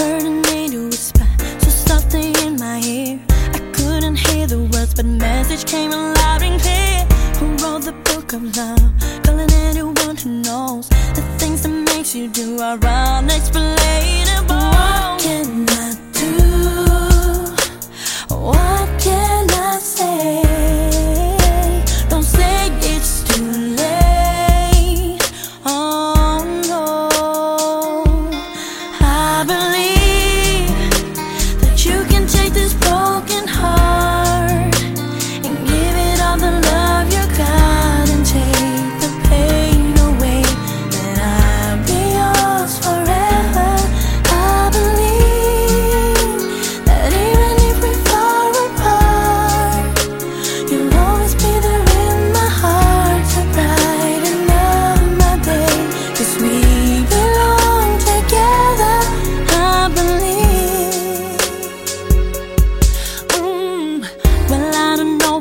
hurting me to whisper so softly in my ear. I couldn't hear the words, but message came loud and clear. Who wrote the book of love? Calling anyone who knows the things that makes you do alright. Believe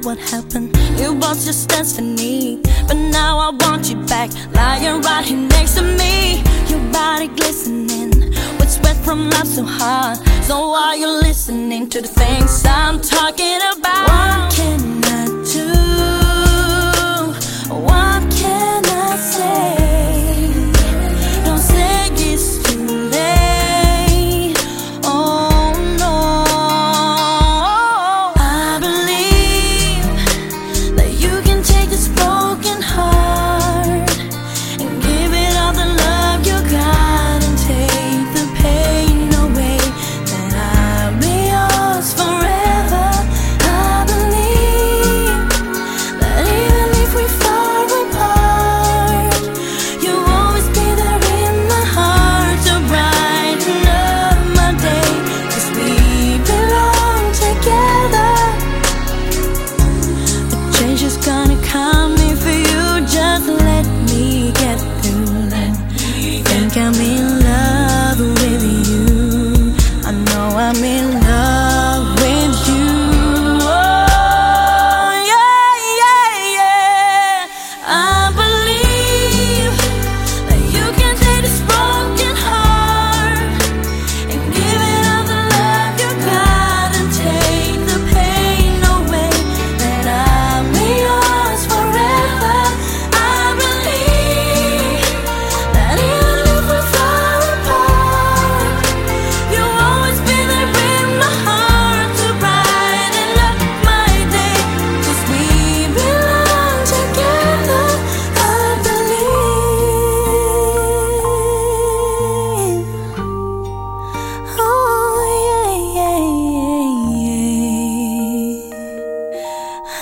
what happened. It was just destiny. But now I want you back, lying right here next to me. Your body glistening with sweat from love so hard. So are you listening to the things I'm talking about? What can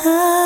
high.